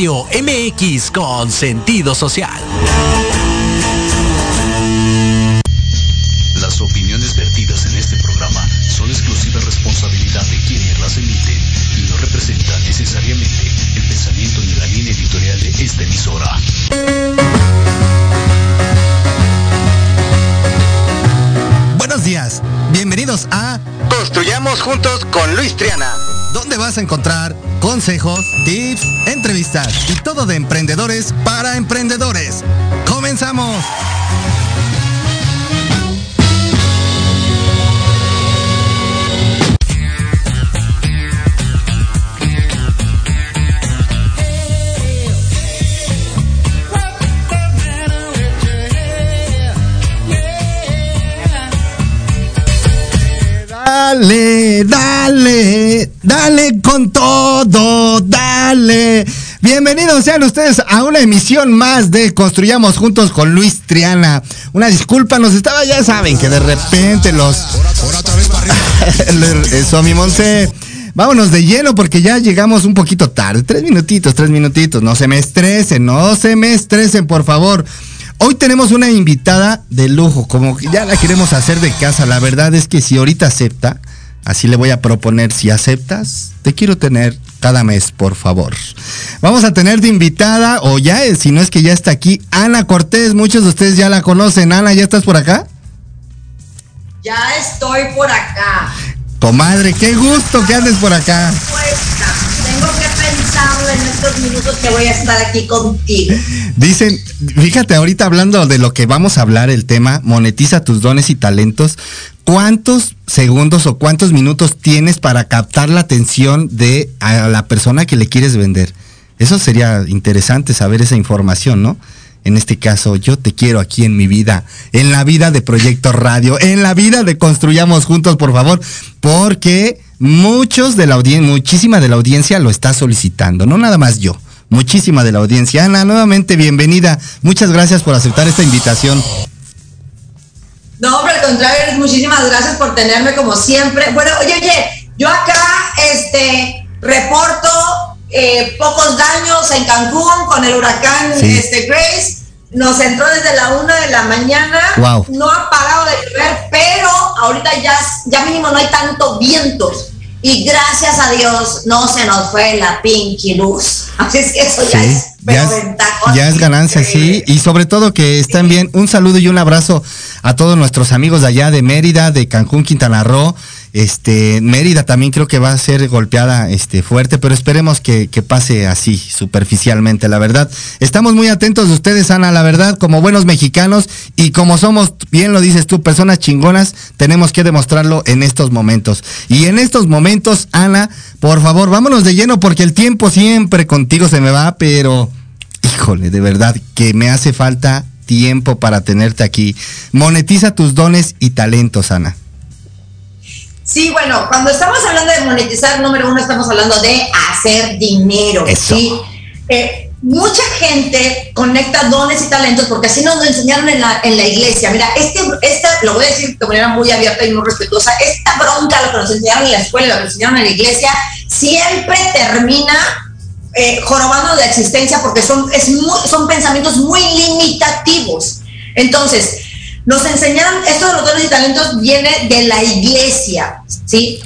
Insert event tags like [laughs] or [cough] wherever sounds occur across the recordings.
Radio MX con sentido social. Las opiniones vertidas en este programa son exclusiva responsabilidad de quienes las emiten y no representan necesariamente el pensamiento ni la línea editorial de esta emisora. Buenos días, bienvenidos a Construyamos juntos con Luis Triana. donde vas a encontrar consejos, tips, entrevistas y todo de emprendedores para emprendedores. ¡Comenzamos! Dale, dale, dale con todo, dale. Bienvenidos sean ustedes a una emisión más de Construyamos Juntos con Luis Triana. Una disculpa, nos estaba, ya saben que de repente los... [laughs] Eso, mi Monse. Vámonos de lleno porque ya llegamos un poquito tarde. Tres minutitos, tres minutitos. No se me estresen, no se me estresen, por favor. Hoy tenemos una invitada de lujo, como ya la queremos hacer de casa. La verdad es que si ahorita acepta, así le voy a proponer, si aceptas, te quiero tener cada mes, por favor. Vamos a tener de invitada, o ya, es, si no es que ya está aquí, Ana Cortés. Muchos de ustedes ya la conocen. Ana, ¿ya estás por acá? Ya estoy por acá. Comadre, qué gusto que andes por acá. Tengo que pensarlo en estos minutos que voy a estar aquí contigo. Dicen, fíjate, ahorita hablando de lo que vamos a hablar, el tema, monetiza tus dones y talentos. ¿Cuántos segundos o cuántos minutos tienes para captar la atención de a la persona que le quieres vender? Eso sería interesante saber esa información, ¿no? En este caso, yo te quiero aquí en mi vida, en la vida de Proyecto Radio, en la vida de Construyamos Juntos, por favor, porque muchos de la audiencia, muchísima de la audiencia lo está solicitando, no nada más yo, muchísima de la audiencia. Ana, nuevamente bienvenida. Muchas gracias por aceptar esta invitación. No, hombre, al contrario, muchísimas gracias por tenerme como siempre. Bueno, oye, oye, yo acá, este, reporto eh, pocos daños en Cancún con el huracán Sí. este, Grace. Nos entró desde la una de la mañana. Wow. No ha parado de llover, pero ahorita ya, ya mínimo no hay tanto vientos. Y gracias a Dios no se nos fue la pinky luz. [laughs] Así es que eso ya es, pero ya es, ya es ganancia, sí. Y sobre todo que están bien. Un saludo y un abrazo a todos nuestros amigos de allá de Mérida, de Cancún, Quintana Roo. Este, Mérida también creo que va a ser golpeada este, fuerte, pero esperemos que, que pase así, superficialmente, la verdad. Estamos muy atentos de ustedes, Ana, la verdad, como buenos mexicanos y como somos, bien lo dices tú, personas chingonas, tenemos que demostrarlo en estos momentos. Y en estos momentos, Ana, por favor, vámonos de lleno porque el tiempo siempre contigo se me va, pero híjole, de verdad que me hace falta tiempo para tenerte aquí. Monetiza tus dones y talentos, Ana. Sí, bueno, cuando estamos hablando de monetizar, número uno, estamos hablando de hacer dinero. Eso. ¿sí? Eh, mucha gente conecta dones y talentos porque así nos lo enseñaron en la, en la iglesia. Mira, este, esta, lo voy a decir de manera muy abierta y muy respetuosa, esta bronca, lo que nos enseñaron en la escuela, lo que nos enseñaron en la iglesia, siempre termina eh, jorobando de existencia porque son, es muy- son pensamientos muy limitativos. Entonces, nos enseñaron, esto de los dones y talentos viene de la iglesia, ¿sí?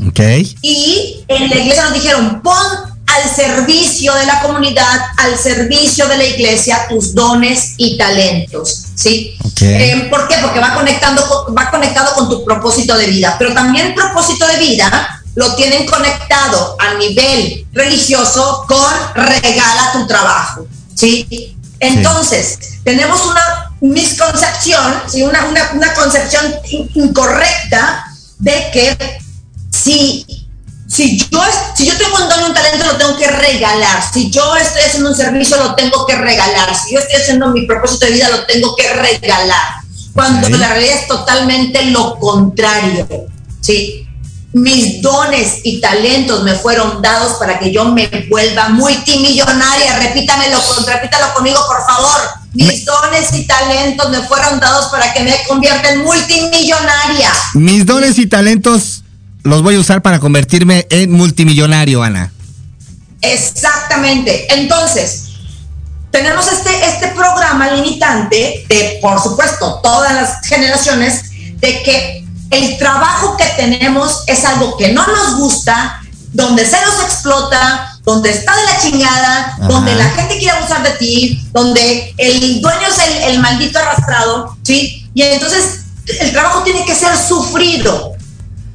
Y en la iglesia nos dijeron, pon al servicio de la comunidad, al servicio de la iglesia, tus dones y talentos, ¿sí? Ok. Eh, ¿Por qué? Porque va conectando, con- va conectado con tu propósito de vida, pero también el propósito de vida lo tienen conectado a nivel religioso con regala tu trabajo, ¿sí? Entonces, tenemos una misconcepción, ¿sí? una, una, una concepción in- incorrecta de que si, si, yo, si yo tengo un don y un talento, lo tengo que regalar. Si yo estoy haciendo un servicio, lo tengo que regalar. Si yo estoy haciendo mi propósito de vida, lo tengo que regalar. Cuando Ok. la realidad es totalmente lo contrario. ¿sí? Mis dones y talentos me fueron dados para que yo me vuelva multimillonaria. Repítamelo, repítalo conmigo, por favor. Mis dones y talentos me fueron dados para que me convierta en multimillonaria. Mis dones y talentos los voy a usar para convertirme en multimillonario, Ana. Exactamente. Entonces, tenemos este, este programa limitante de, por supuesto, todas las generaciones, de que el trabajo que tenemos es algo que no nos gusta, donde se nos explota, donde está de la chingada, donde la gente quiere abusar de ti, donde el dueño es el, el, maldito arrastrado, ¿sí? Y entonces el trabajo tiene que ser sufrido.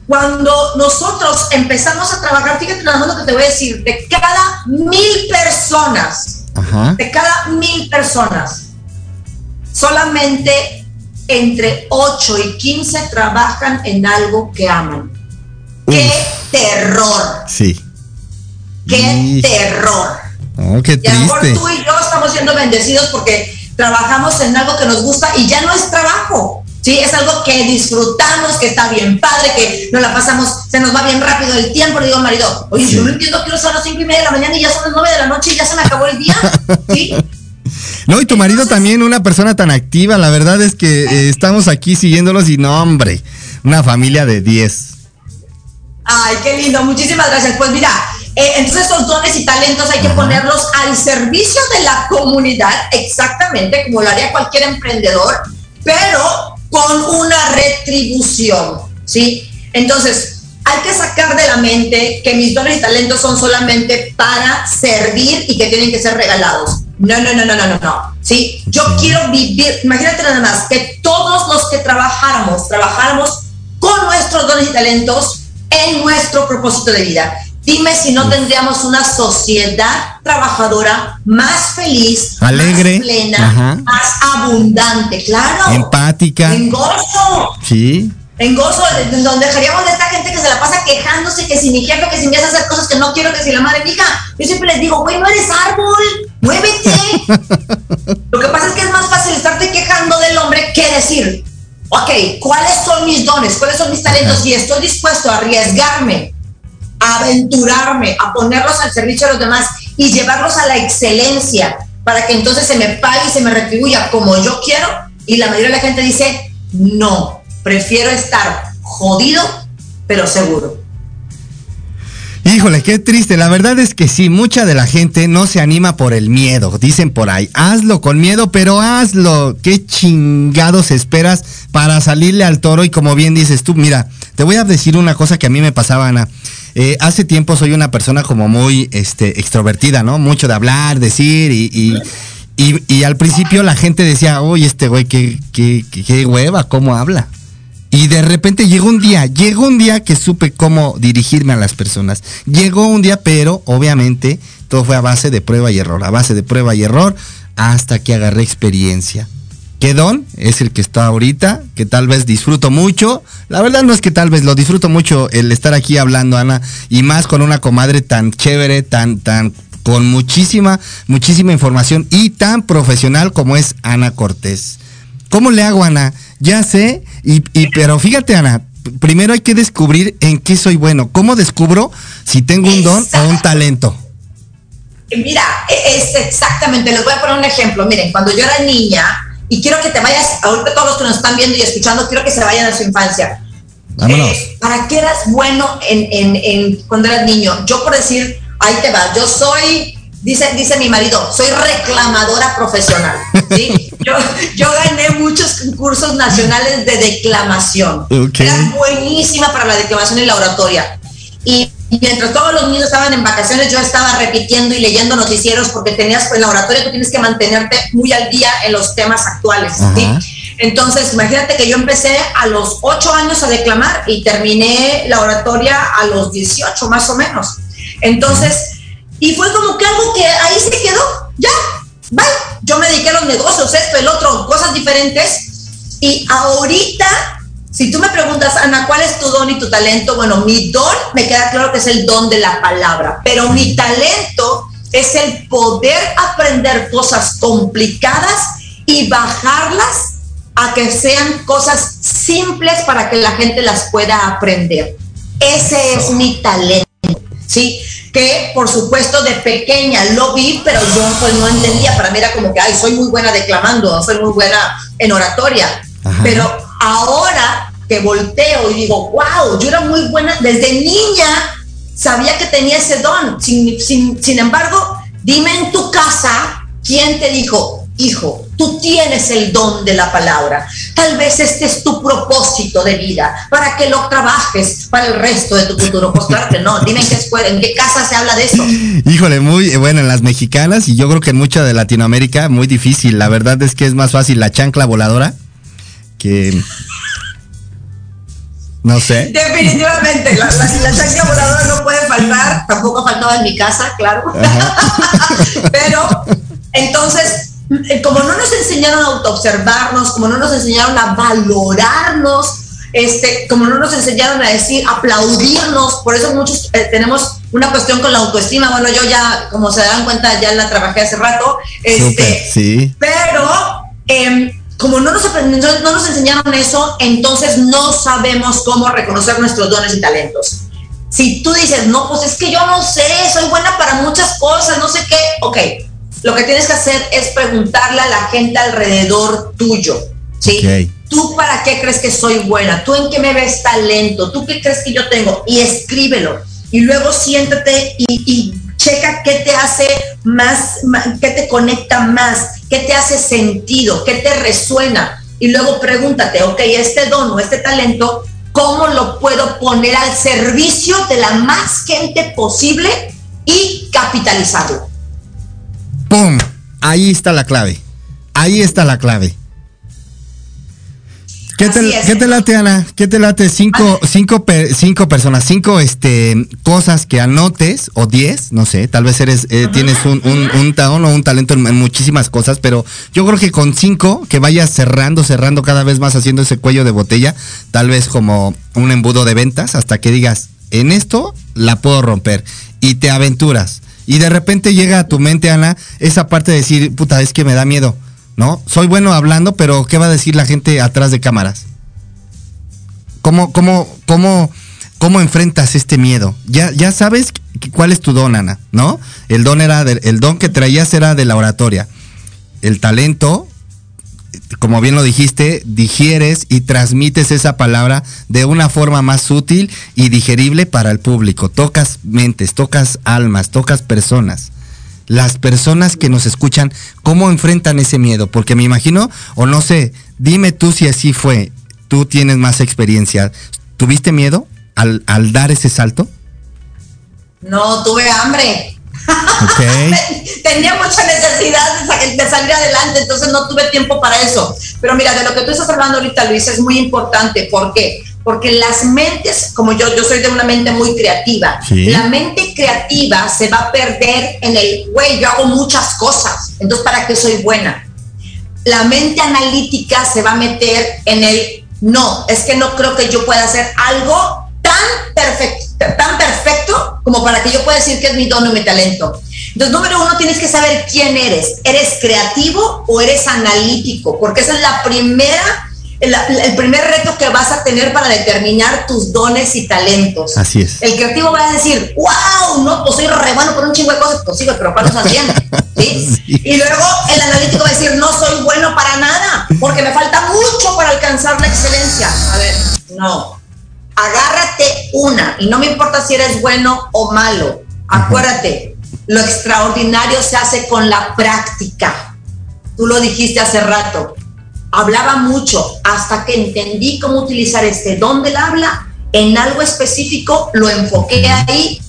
Cuando nosotros empezamos a trabajar, fíjate nada más lo que te voy a decir, de cada mil personas, Ajá. de cada mil personas, solamente entre 8 y 15 trabajan en algo que aman. ¡Qué terror! Sí. ¡Qué Y- terror! Oh, qué Y a lo mejor triste. tú y yo estamos siendo bendecidos porque trabajamos en algo que nos gusta y ya no es trabajo. Sí, es algo que disfrutamos, que está bien padre, que nos la pasamos, se nos va bien rápido el tiempo. Le digo al marido, oye, yo no entiendo que son las cinco y media de la mañana y ya son las nueve de la noche y ya se me acabó el día. Sí, [laughs] No, y tu marido también, una persona tan activa. La verdad es que eh, estamos aquí siguiéndolos y no, hombre, una familia de 10. Ay, qué lindo, muchísimas gracias. Pues mira, eh, entonces esos dones y talentos hay que ponerlos al servicio de la comunidad, exactamente como lo haría cualquier emprendedor, pero con una retribución, ¿sí? Entonces, hay que sacar de la mente que mis dones y talentos son solamente para servir y que tienen que ser regalados. No, no, no, no, no, no, no. Sí, yo quiero vivir, imagínate nada más, que todos los que trabajáramos, trabajáramos con nuestros dones y talentos en nuestro propósito de vida. Dime si no tendríamos una sociedad trabajadora más feliz, Alegre, más plena, ajá. más abundante, claro. Empática. En gozo, Sí. En gozo, de- de- donde dejaríamos de esta gente que se la pasa quejándose, que si mi jefe, que si me hace hacer cosas que no quiero, que si la madre mi hija. Yo siempre les digo, güey, no eres árbol, muévete. [laughs] Lo que pasa es que es más fácil estarte quejando del hombre que decir, ok, ¿cuáles son mis dones? ¿Cuáles son mis talentos? Y estoy dispuesto a arriesgarme, a aventurarme, a ponerlos al servicio de los demás y llevarlos a la excelencia para que entonces se me pague y se me retribuya como yo quiero. Y la mayoría de la gente dice, no, prefiero estar jodido, pero seguro. Híjole, qué triste. La verdad es que sí, mucha de la gente no se anima por el miedo. Dicen por ahí, hazlo con miedo, pero hazlo. ¿Qué chingados esperas para salirle al toro? Y como bien dices tú, mira, te voy a decir una cosa que a mí me pasaba, Ana. Eh, hace tiempo soy una persona como muy este, extrovertida, ¿no? Mucho de hablar, decir y... y y, al principio la gente decía, oye, este güey, qué, qué, qué, qué hueva, cómo habla. Y de repente llegó un día, llegó un día que supe cómo dirigirme a las personas. Llegó un día, pero obviamente todo fue a base de prueba y error, a base de prueba y error, hasta que agarré experiencia. ¿Qué don? Es el que está ahorita, que tal vez disfruto mucho. La verdad no es que tal vez lo disfruto mucho el estar aquí hablando, Ana, y más con una comadre tan chévere, tan, tan, con muchísima, muchísima información y tan profesional como es Ana Cortés. ¿Cómo le hago, Ana? Ya sé, y, y- pero fíjate, Ana, primero hay que descubrir en qué soy bueno. ¿Cómo descubro si tengo un don o un talento? Mira, e- es exactamente, les voy a poner un ejemplo. Miren, cuando yo era niña, y quiero que te vayas, ahorita todos los que nos están viendo y escuchando, quiero que se vayan a su infancia. Vámonos. Eh, ¿Para qué eras bueno en, en- en- cuando eras niño? Yo por decir, ahí te va, yo soy, dice, dice mi marido, soy reclamadora profesional. ¿sí? [laughs] yo, yo gané muchos concursos nacionales de declamación. Era buenísima para la declamación y la oratoria. Y mientras todos los niños estaban en vacaciones, yo estaba repitiendo y leyendo noticieros porque tenías en la oratoria tú tienes que mantenerte muy al día en los temas actuales. Entonces, imagínate que yo empecé a los 8 años a declamar y terminé la oratoria a los 18 más o menos. Entonces, y fue como que algo que ahí se quedó, ya, bye. Yo me dediqué a los negocios, esto, el otro, cosas diferentes. Y ahorita, si tú me preguntas, Ana, ¿cuál es tu don y tu talento? Bueno, mi don me queda claro que es el don de la palabra, pero mi talento es el poder aprender cosas complicadas y bajarlas a que sean cosas simples para que la gente las pueda aprender. Ese es mi talento, ¿sí? Que por supuesto de pequeña lo vi, pero yo pues no entendía. Para mí era como que, ay, soy muy buena declamando, soy muy buena en oratoria. Ajá. Pero ahora que volteo y digo, wow, yo era muy buena desde niña sabía que tenía ese don. Sin, sin, sin embargo, dime en tu casa quién te dijo, hijo, tú tienes el don de la palabra. Tal vez este es tu propósito de vida, para que lo trabajes para el resto de tu futuro. Pues claro que no, dime en qué escuela, en qué casa se habla de eso. [laughs] Híjole, muy bueno en las mexicanas y yo creo que en mucha de Latinoamérica muy difícil. La verdad es que es más fácil la chancla voladora que no sé. Definitivamente, la, chancla voladora no puede faltar, tampoco ha faltado en mi casa, claro. [laughs] Pero entonces eh, como no nos enseñaron a autoobservarnos, como no nos enseñaron a valorarnos, este, como no nos enseñaron a decir, aplaudirnos, por eso muchos eh, tenemos una cuestión con la autoestima. Bueno, yo ya, como se dan cuenta, ya la trabajé hace rato. Este, sí. Pero em, como no nos, no nos enseñaron eso, entonces no sabemos cómo reconocer nuestros dones y talentos. Si tú dices, no, pues es que yo no sé, soy buena para muchas cosas, no sé qué, ok, lo que tienes que hacer es preguntarle a la gente alrededor tuyo, ¿sí? ¿Tú para qué crees que soy buena? ¿Tú en qué me ves talento? ¿Tú qué crees que yo tengo? Y escríbelo. Y luego siéntate y, checa qué te hace más, qué te conecta más, qué te hace sentido, qué te resuena. Y luego pregúntate, ok, este don o este talento, ¿cómo lo puedo poner al servicio de la más gente posible y capitalizarlo? ¡Pum! Ahí está la clave. Ahí está la clave. ¿Qué te, late, Ana? ¿Qué te late? Cinco, cinco, cinco personas, cinco este, cosas que anotes, o diez, no sé, tal vez eres, eh, tienes un, un, un, o un talento en, muchísimas cosas, pero yo creo que con cinco, que vayas cerrando, cerrando cada vez más, haciendo ese cuello de botella, tal vez como un embudo de ventas, hasta que digas, en esto la puedo romper, y te aventuras y de repente llega a tu mente, Ana, esa parte de decir, puta, es que me da miedo, ¿no? Soy bueno hablando, pero ¿qué va a decir la gente atrás de cámaras? ¿Cómo, cómo, cómo, cómo enfrentas este miedo? Ya, ya sabes cuál es tu don, Ana, ¿no? El don era el don que traías era de la oratoria. El talento como bien lo dijiste, digieres y transmites esa palabra de una forma más útil y digerible para el público. Tocas mentes, tocas almas, tocas personas. Las personas que nos escuchan, ¿cómo enfrentan ese miedo? Porque me imagino, o no sé, dime tú si así fue, tú tienes más experiencia. ¿Tuviste miedo al, al dar ese salto? No, tuve hambre. [laughs] Tenía mucha necesidad de, salir adelante, entonces no tuve tiempo para eso. Pero mira, de lo que tú estás hablando ahorita, Luis, es muy importante. ¿Por qué? Porque las mentes, como yo, yo soy de una mente muy creativa, la mente creativa se va a perder en el, güey, yo hago muchas cosas, entonces ¿para qué soy buena? La mente analítica se va a meter en el, no, es que no creo que yo pueda hacer algo tan perfecto, tan perfecto como para que yo pueda decir que es mi don y mi talento. Entonces, número uno, tienes que saber quién eres. ¿Eres creativo o eres analítico? Porque esa es la primera el, primer reto que vas a tener para determinar tus dones y talentos. Así es. El creativo va a decir, wow, no, pues soy re bueno por un chingo de cosas, pues sí, pero ¿cuál estás? [laughs] ¿Sí? Y luego el analítico va a decir, no soy bueno para nada, porque me falta mucho para alcanzar la excelencia. A ver, no, agárrate una y no me importa si eres bueno o malo. Acuérdate, lo extraordinario se hace con la práctica. Tú lo dijiste hace rato. Hablaba mucho hasta que entendí cómo utilizar este don del habla en algo específico, lo enfoqué ahí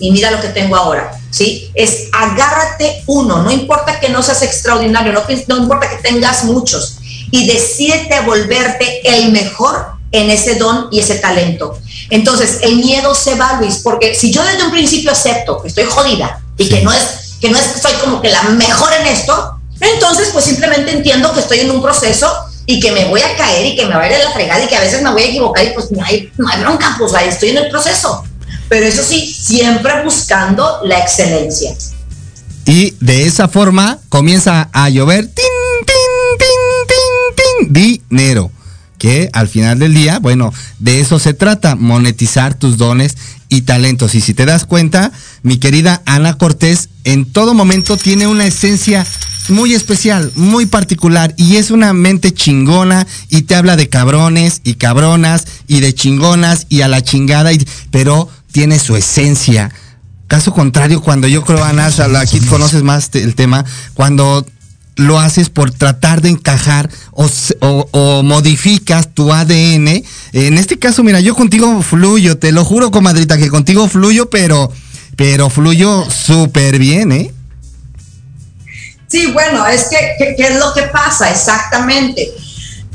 y mira lo que tengo ahora, ¿sí? Es agárrate uno, no importa que no seas extraordinario, no, no importa que tengas muchos, y decídete volverte el mejor en ese don y ese talento. Entonces, el miedo se va, Luis, porque si yo desde un principio acepto que estoy jodida y que no es que no es soy como que la mejor en esto, entonces pues simplemente entiendo que estoy en un proceso y que me voy a caer y que me va a ir a la fregada y que a veces me voy a equivocar y pues no hay, no hay bronca, pues ahí estoy en el proceso. Pero eso sí, siempre buscando la excelencia. Y de esa forma comienza a llover dinero. Que al final del día, bueno, de eso se trata, monetizar tus dones y talentos. Y si te das cuenta, mi querida Ana Cortés en todo momento tiene una esencia muy especial, muy particular y es una mente chingona y te habla de cabrones y cabronas y de chingonas y a la chingada, y, pero tiene su esencia. Caso contrario, cuando yo creo, Ana, aquí conoces más el tema, cuando lo haces por tratar de encajar o, modificas tu ADN. En este caso, mira, yo contigo fluyo, te lo juro, comadrita, que contigo fluyo, pero, pero fluyo súper bien, ¿eh? Sí, bueno, es que, ¿qué es lo que pasa? Exactamente.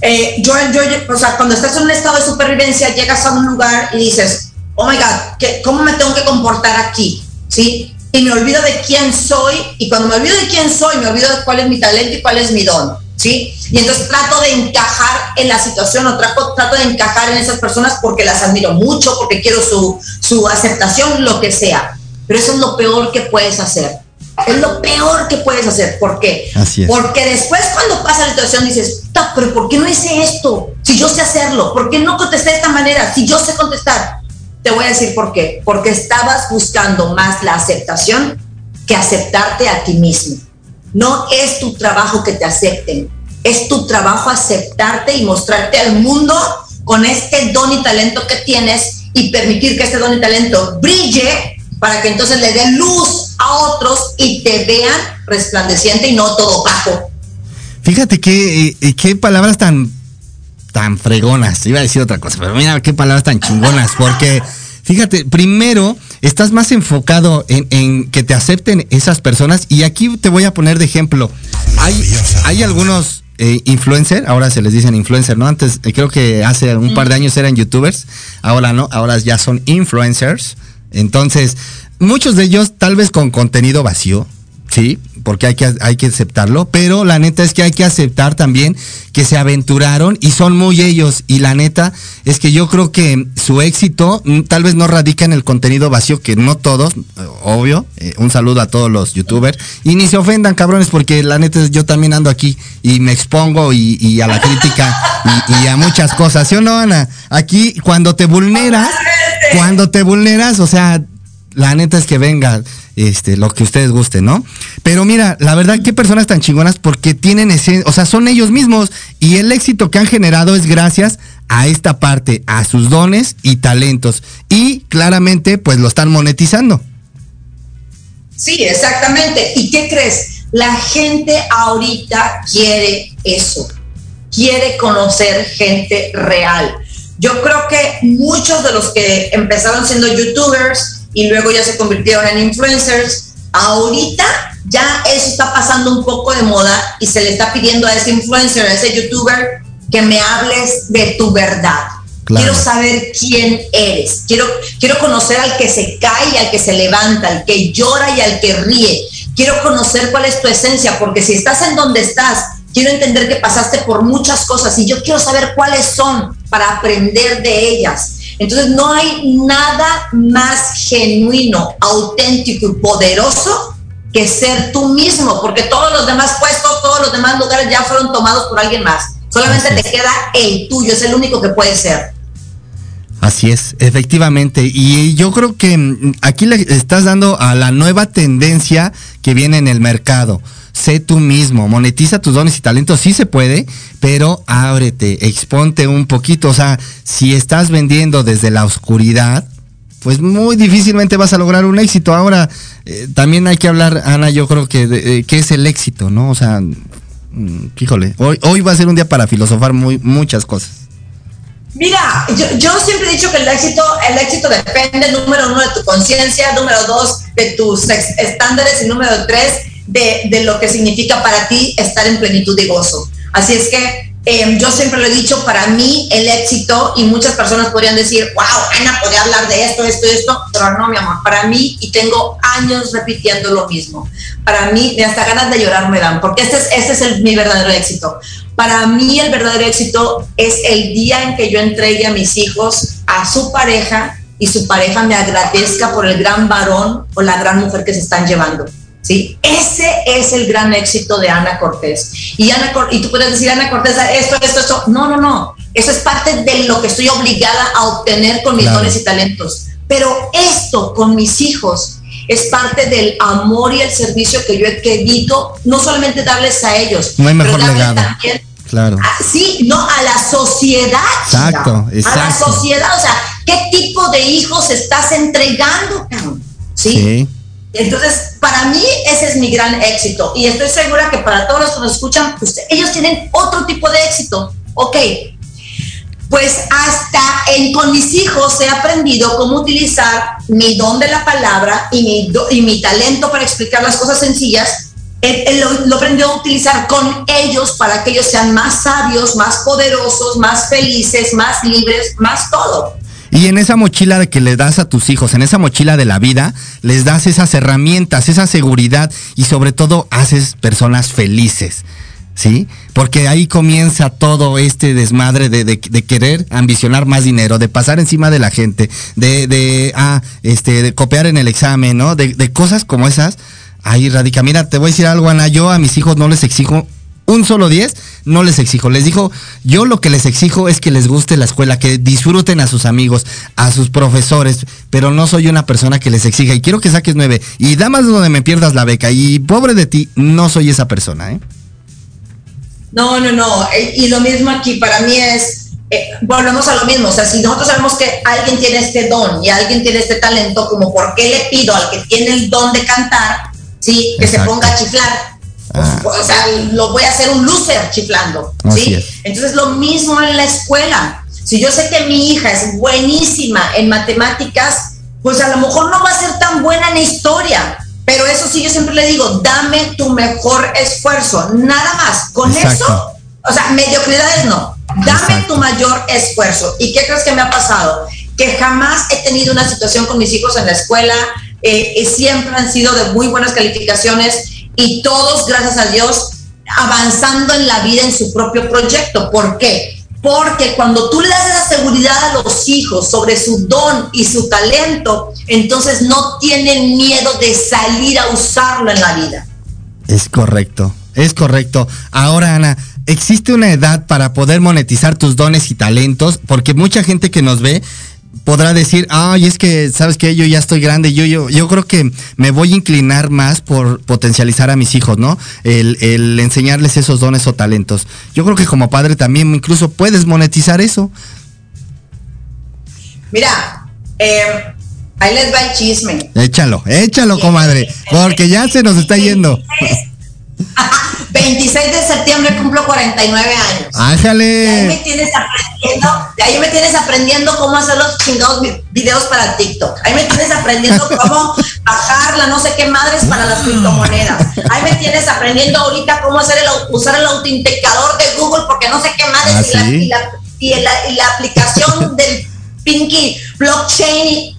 Eh, yo, yo, o sea, cuando estás en un estado de supervivencia, llegas a un lugar y dices, oh my God, ¿cómo me tengo que comportar aquí? ¿Sí? Y me olvido de quién soy y cuando me olvido de quién soy me olvido de cuál es mi talento y cuál es mi don, ¿sí? Y entonces trato de encajar en la situación o trato, trato de encajar en esas personas porque las admiro mucho, porque quiero su, su aceptación, lo que sea. Pero eso es lo peor que puedes hacer. Es lo peor que puedes hacer. ¿Por qué? Porque después cuando pasa la situación dices, pero ¿por qué no hice esto? Si yo sé hacerlo, ¿por qué no contesté de esta manera? Si yo sé contestar. Te voy a decir por qué. Porque estabas buscando más la aceptación que aceptarte a ti mismo. No es tu trabajo que te acepten, es tu trabajo aceptarte y mostrarte al mundo con este don y talento que tienes y permitir que este don y talento brille para que entonces le dé luz a otros y te vean resplandeciente y no todo bajo. Fíjate que, eh, qué palabras tan tan fregonas. Iba a decir otra cosa, pero mira qué palabras tan chingonas, porque fíjate, primero estás más enfocado en, que te acepten esas personas y aquí te voy a poner de ejemplo. Hay, hay algunos eh, influencers, ahora se les dicen influencer, ¿no? Antes, eh, creo que hace un par de años eran youtubers, ahora no, ahora ya son influencers. Entonces, muchos de ellos tal vez con contenido vacío, sí, porque hay que, hay que aceptarlo, pero la neta es que hay que aceptar también que se aventuraron y son muy ellos. Y la neta es que yo creo que su éxito mm, tal vez no radica en el contenido vacío, que no todos, obvio. Eh, un saludo a todos los youtubers. Y ni se ofendan, cabrones, porque la neta yo también ando aquí y me expongo y, a la crítica y, y, a muchas cosas. ¿Sí o no, Ana? Aquí cuando te vulneras, cuando te vulneras, o sea, la neta es que venga este, lo que ustedes gusten, ¿no? Pero mira, la verdad, qué personas tan chingonas porque tienen ese, o sea, son ellos mismos y el éxito que han generado es gracias a esta parte, a sus dones y talentos. Y claramente, pues lo están monetizando. Sí, exactamente. ¿Y qué crees? La gente ahorita quiere eso, quiere conocer gente real. Yo creo que muchos de los que empezaron siendo youtubers, y luego ya se convirtieron en influencers. Ahorita ya eso está pasando un poco de moda y se le está pidiendo a ese influencer, a ese youtuber, que me hables de tu verdad. Quiero saber quién eres. Quiero, quiero conocer al que se cae y al que se levanta, al que llora y al que ríe. Quiero conocer cuál es tu esencia, porque si estás en donde estás, quiero entender que pasaste por muchas cosas y yo quiero saber cuáles son para aprender de ellas. Entonces no hay nada más genuino, auténtico y poderoso que ser tú mismo, porque todos los demás puestos, todos los demás lugares ya fueron tomados por alguien más. Solamente te queda el tuyo, es el único que puede ser. Así es, efectivamente. Y yo creo que mm, aquí le estás dando a la nueva tendencia que viene en el mercado sé tú mismo, monetiza tus dones y talentos, sí se puede, pero ábrete, exponte un poquito. O sea, si estás vendiendo desde la oscuridad, pues muy difícilmente vas a lograr un éxito. Ahora, eh, también hay que hablar, Ana, yo creo que, de, qué es el éxito, ¿no? O sea, mm, híjole, hoy, hoy va a ser un día para filosofar muy, muchas cosas. Mira, yo, yo, siempre he dicho que el éxito, el éxito depende, número uno, de tu conciencia, número dos, de tus estándares y número tres, de, lo que significa para ti estar en plenitud de gozo. Así es que em, yo siempre lo he dicho, para mí el éxito, y muchas personas podrían decir, wow, Ana podría hablar de esto, esto, esto, pero no, mi amor, para mí, y tengo años repitiendo lo mismo, para mí, hasta ganas de llorar me dan, porque este es, este es el, mi verdadero éxito. Para mí el verdadero éxito es el día en que yo entregue a mis hijos a su pareja y su pareja me agradezca por el gran varón o la gran mujer que se están llevando. ¿Sí? Ese es el gran éxito de Ana Cortés. Y, Ana, y tú puedes decir, Ana Cortés, esto, esto, esto. No, no, no. Eso es parte de lo que estoy obligada a obtener con mis dones y talentos. Pero esto con mis hijos es parte del amor y el servicio que yo he querido, no solamente darles a ellos, no hay mejor legado. claro. sí, no, a la sociedad. Exacto, exacto. A la sociedad, o sea, ¿qué tipo de hijos estás entregando? ¿Sí? sí. Entonces, para mí ese es mi gran éxito y estoy segura que para todos los que nos escuchan, pues, ellos tienen otro tipo de éxito. Ok, pues hasta en, con mis hijos he aprendido cómo utilizar mi don de la palabra y mi, y mi talento para explicar las cosas sencillas. lo, lo aprendió a utilizar con ellos para que ellos sean más sabios, más poderosos, más felices, más libres, más todo. Y en esa mochila que le das a tus hijos, en esa mochila de la vida, les das esas herramientas, esa seguridad y sobre todo haces personas felices. ¿Sí? Porque ahí comienza todo este desmadre de, querer ambicionar más dinero, de pasar encima de la gente, de, ah, este, copiar en el examen, ¿no? De, de cosas como esas. Ahí radica. Mira, te voy a decir algo, Ana. Yo a mis hijos no les exijo un solo 10, no les exijo. Les dijo, yo lo que les exijo es que les guste la escuela, que disfruten a sus amigos, a sus profesores, pero no soy una persona que les exija y quiero que saques 9 y da más donde me pierdas la beca y pobre de ti, no soy esa persona, ¿eh? No, no, no. Eh, y lo mismo aquí para mí es, eh, volvemos a lo mismo. O sea, si nosotros sabemos que alguien tiene este don y alguien tiene este talento, como por qué le pido al que tiene el don de cantar, sí, que se ponga a chiflar Ah. O sea, lo voy a hacer un loser chiflando. ¿sí? Entonces, lo mismo en la escuela. Si yo sé que mi hija es buenísima en matemáticas, pues a lo mejor no va a ser tan buena en historia. Pero eso sí, yo siempre le digo, dame tu mejor esfuerzo, nada más. Con eso, o sea, mediocridades no. Dame tu mayor esfuerzo. ¿Y qué crees que me ha pasado? Que jamás he tenido una situación con mis hijos en la escuela, eh, siempre han sido de muy buenas calificaciones y todos, gracias a Dios, avanzando en la vida en su propio proyecto. ¿Por qué? Porque cuando tú le das esa seguridad a los hijos sobre su don y su talento, entonces no tienen miedo de salir a usarlo en la vida. Es correcto, es correcto. Ahora, Ana, ¿existe una edad para poder monetizar tus dones y talentos? Porque mucha gente que nos ve podrá decir, ay, es que, ¿sabes que Yo ya estoy grande, yo, yo, yo creo que me voy a inclinar más por potencializar a mis hijos, ¿no? El, el enseñarles esos dones o talentos. Yo creo que como padre también incluso puedes monetizar eso. Mira, eh, ahí les va el chisme. Échalo, échalo, comadre, porque ya se nos está yendo. [laughs] 26 de septiembre cumplo 49 años. Ájale. ahí me tienes aprendiendo, de ahí me tienes aprendiendo cómo hacer los chingados videos para TikTok. Ahí me tienes aprendiendo [laughs] cómo bajar la no sé qué madres para las criptomonedas. Ahí me tienes aprendiendo ahorita cómo hacer el, usar el autenticador de Google porque no sé qué madres ¿Ah, y, la, y, la, aplicación [laughs] del Pinky Blockchain.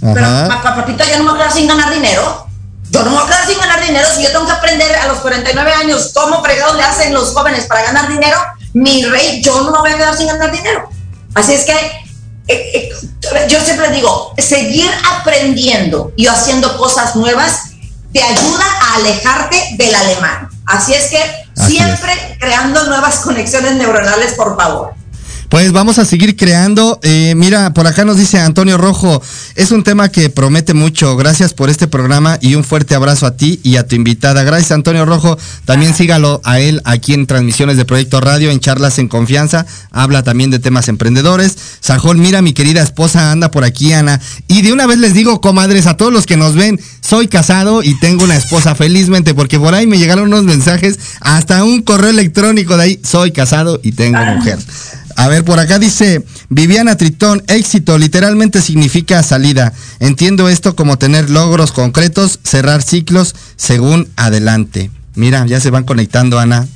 Pero papito ya no me voy a quedar sin ganar dinero. Yo no me voy a quedar sin ganar dinero. Si yo tengo que aprender a los 49 años cómo fregados le hacen los jóvenes para ganar dinero, mi rey, yo no me voy a quedar sin ganar dinero. Así es que eh, eh, yo siempre digo, seguir aprendiendo y haciendo cosas nuevas te ayuda a alejarte del alemán. Así es que siempre creando nuevas conexiones neuronales, por favor. Pues vamos a seguir creando. Eh, mira, por acá nos dice Antonio Rojo, es un tema que promete mucho. Gracias por este programa y un fuerte abrazo a ti y a tu invitada. Gracias Antonio Rojo. También sígalo a él aquí en transmisiones de Proyecto Radio, en charlas en confianza. Habla también de temas emprendedores. Sajol, mira, mi querida esposa anda por aquí, Ana. Y de una vez les digo, comadres, a todos los que nos ven, soy casado y tengo una esposa, felizmente, porque por ahí me llegaron unos mensajes, hasta un correo electrónico de ahí, soy casado y tengo mujer. A ver, por acá dice Viviana Tritón, éxito literalmente significa salida. Entiendo esto como tener logros concretos, cerrar ciclos según adelante. Mira, ya se van conectando, Ana.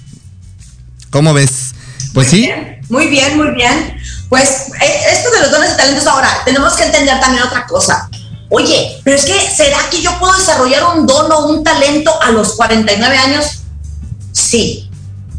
¿Cómo ves? Pues sí. muy bien, muy bien. Pues eh, esto de los dones y talentos ahora, tenemos que entender también otra cosa. Oye, pero es que, ¿será que yo puedo desarrollar un don o un talento a los 49 años? Sí,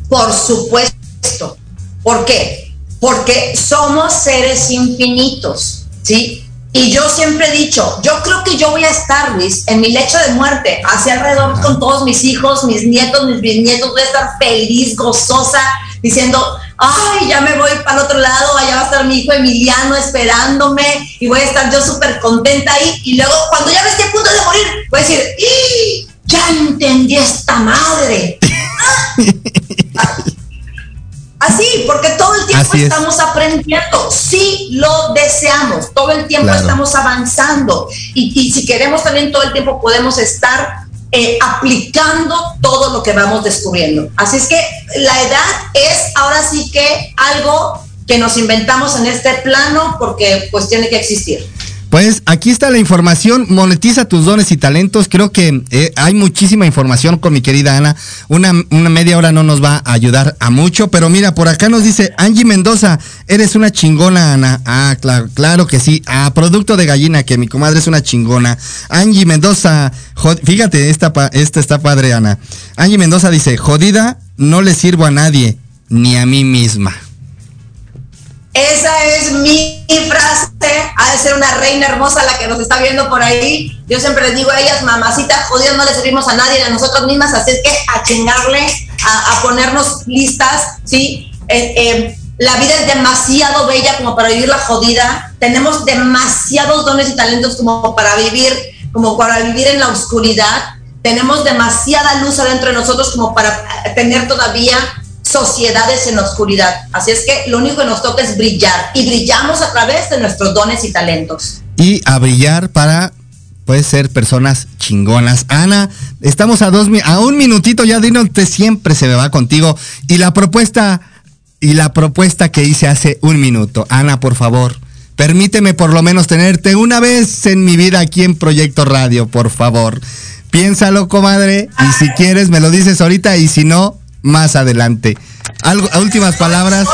por supuesto. ¿Por qué? Porque somos seres infinitos, ¿sí? Y yo siempre he dicho, yo creo que yo voy a estar, Luis, en mi lecho de muerte, hacia alrededor con todos mis hijos, mis nietos, mis bisnietos, voy a estar feliz, gozosa, diciendo, ay, ya me voy para el otro lado, allá va a estar mi hijo Emiliano esperándome y voy a estar yo súper contenta ahí. Y luego, cuando ya me esté a punto de morir, voy a decir, ¡Y! ya entendí esta madre. [laughs] Así, porque todo el tiempo estamos aprendiendo, sí lo deseamos, todo el tiempo estamos avanzando y, si queremos también todo el tiempo podemos estar eh, aplicando todo lo que vamos descubriendo. Así es que la edad es ahora sí que algo que nos inventamos en este plano porque pues tiene que existir. Pues aquí está la información, monetiza tus dones y talentos. Creo que eh, hay muchísima información con mi querida Ana. Una, media hora no nos va a ayudar a mucho, pero mira, por acá nos dice Angie Mendoza, eres una chingona, Ana. Ah, claro, claro que sí. Ah, producto de gallina, que mi comadre es una chingona. Angie Mendoza, fíjate, esta, esta está padre, Ana. Angie Mendoza dice, jodida, no le sirvo a nadie, ni a mí misma. Esa es mi frase. Ha de ser una reina hermosa la que nos está viendo por ahí. Yo siempre les digo a ellas, mamacitas jodidas, no le servimos a nadie, a nosotros mismas. Así es que a chingarle, a, ponernos listas, ¿sí? Eh, eh, la vida es demasiado bella como para vivir la jodida. Tenemos demasiados dones y talentos como para vivir, como para vivir en la oscuridad. Tenemos demasiada luz adentro de nosotros como para tener todavía sociedades en la oscuridad. Así es que lo único que nos toca es brillar y brillamos a través de nuestros dones y talentos. Y a brillar para pues ser personas chingonas. Ana, estamos a dos a un minutito ya te siempre se me va contigo y la propuesta y la propuesta que hice hace un minuto. Ana, por favor, permíteme por lo menos tenerte una vez en mi vida aquí en Proyecto Radio, por favor. Piénsalo, comadre, y si quieres me lo dices ahorita y si no, más adelante. Algo, últimas palabras.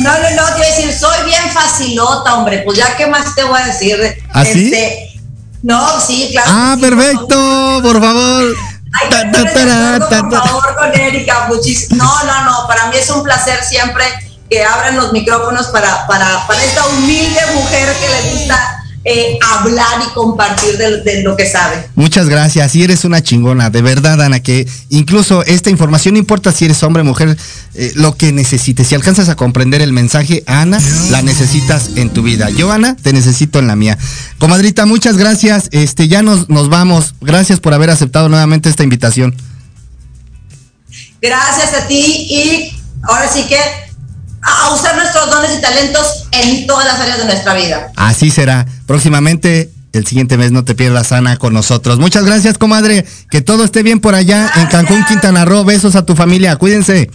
No, no, no, te voy a decir, soy bien facilota, hombre. Pues ya, ¿qué más te voy a decir? ¿Así? ¿Ah, este, no, sí, claro. Ah, perfecto, por favor. por favor, con Erika. No, no, no, para mí es un placer siempre que abran los micrófonos para, para, para esta humilde mujer que le gusta eh, hablar y compartir de, lo que sabe. Muchas gracias. Y eres una chingona, de verdad, Ana, que incluso esta información no importa si eres hombre o mujer, eh, lo que necesites. Si alcanzas a comprender el mensaje, Ana, la necesitas en tu vida. Yo, Ana, te necesito en la mía. Comadrita, muchas gracias. Este, ya nos, nos vamos. Gracias por haber aceptado nuevamente esta invitación. Gracias a ti y ahora sí que a usar nuestros dones y talentos en todas las áreas de nuestra vida. Así será. Próximamente el siguiente mes no te pierdas Ana con nosotros. Muchas gracias, comadre. Que todo esté bien por allá en Cancún, Quintana Roo. Besos a tu familia. Cuídense.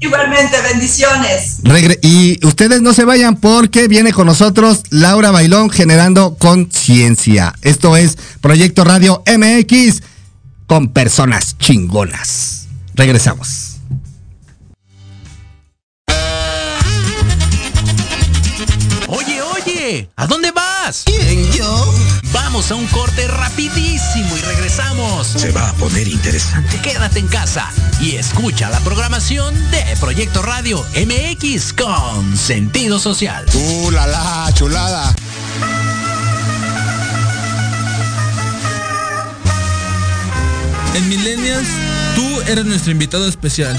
Igualmente, bendiciones. y ustedes no se vayan porque viene con nosotros Laura Bailón generando conciencia. Esto es Proyecto Radio MX con personas chingonas. Regresamos. ¿A dónde vas? ¿Quién, yo? Vamos a un corte rapidísimo y regresamos. Se va a poner interesante. Quédate en casa y escucha la programación de Proyecto Radio MX con sentido social. ¡Uh, la, la chulada! En Millennials, tú eres nuestro invitado especial.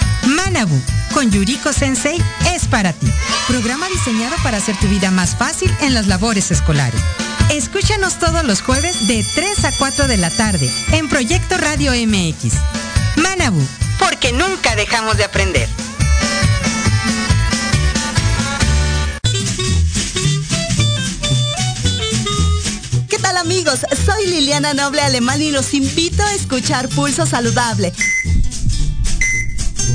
Manabu con Yuriko Sensei es para ti. Programa diseñado para hacer tu vida más fácil en las labores escolares. Escúchanos todos los jueves de 3 a 4 de la tarde en Proyecto Radio MX. Manabu, porque nunca dejamos de aprender. ¿Qué tal amigos? Soy Liliana Noble Alemán y los invito a escuchar Pulso Saludable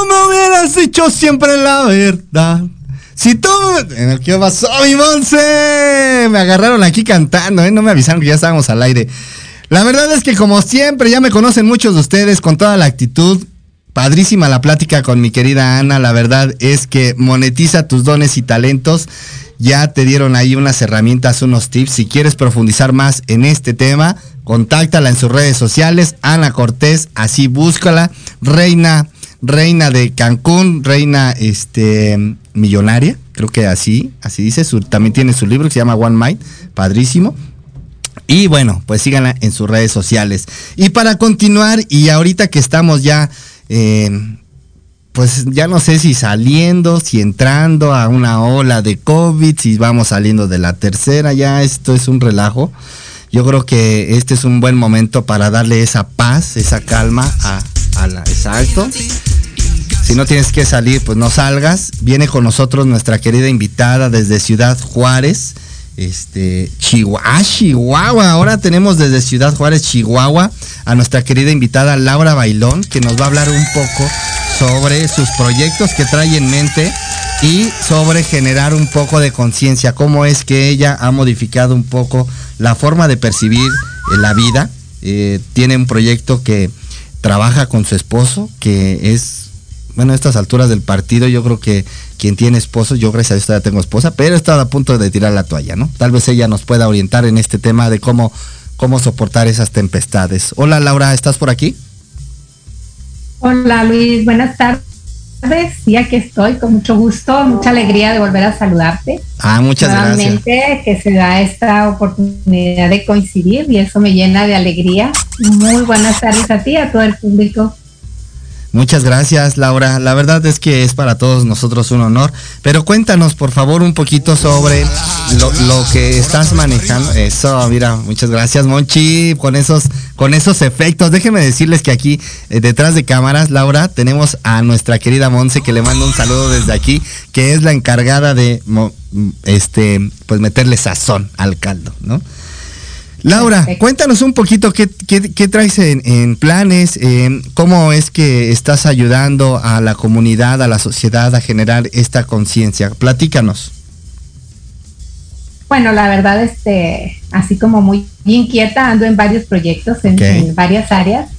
Tú me hubieras dicho siempre la verdad. Si tú... ¿Qué pasó, mi Monse? Me agarraron aquí cantando, ¿eh? No me avisaron que ya estábamos al aire. La verdad es que como siempre, ya me conocen muchos de ustedes con toda la actitud. Padrísima la plática con mi querida Ana. La verdad es que monetiza tus dones y talentos. Ya te dieron ahí unas herramientas, unos tips. Si quieres profundizar más en este tema, contáctala en sus redes sociales. Ana Cortés, así búscala. Reina reina de Cancún, reina este millonaria, creo que así, así dice, su, también tiene su libro que se llama One Mind, padrísimo. Y bueno, pues síganla en sus redes sociales. Y para continuar, y ahorita que estamos ya, eh, pues ya no sé si saliendo, si entrando a una ola de COVID, si vamos saliendo de la tercera, ya esto es un relajo. Yo creo que este es un buen momento para darle esa paz, esa calma a, a la, exacto. Si no tienes que salir, pues no salgas. Viene con nosotros nuestra querida invitada desde Ciudad Juárez, este, Chihuahua, ah, Chihuahua. Ahora tenemos desde Ciudad Juárez, Chihuahua, a nuestra querida invitada Laura Bailón, que nos va a hablar un poco sobre sus proyectos que trae en mente y sobre generar un poco de conciencia, cómo es que ella ha modificado un poco la forma de percibir la vida. Eh, tiene un proyecto que trabaja con su esposo, que es bueno, a estas alturas del partido, yo creo que quien tiene esposo, yo gracias a Dios todavía tengo esposa, pero he estado a punto de tirar la toalla, ¿no? Tal vez ella nos pueda orientar en este tema de cómo, cómo soportar esas tempestades. Hola Laura, ¿estás por aquí? Hola Luis, buenas tardes. Sí, aquí estoy, con mucho gusto, mucha alegría de volver a saludarte. Ah, muchas Nuevamente, gracias. que se da esta oportunidad de coincidir y eso me llena de alegría. Muy buenas tardes a ti, a todo el público Muchas gracias, Laura. La verdad es que es para todos nosotros un honor. Pero cuéntanos, por favor, un poquito sobre lo, que estás manejando. Eso, mira, muchas gracias, Monchi, con esos, con esos efectos. Déjenme decirles que aquí, eh, detrás de cámaras, Laura, tenemos a nuestra querida Monse, que le mando un saludo desde aquí, que es la encargada de este, pues meterle sazón al caldo, ¿no? Laura, Perfecto. cuéntanos un poquito qué, qué, qué traes en, en planes, eh, cómo es que estás ayudando a la comunidad, a la sociedad a generar esta conciencia. Platícanos. Bueno, la verdad, este, así como muy inquieta, ando en varios proyectos, en, okay. en varias áreas.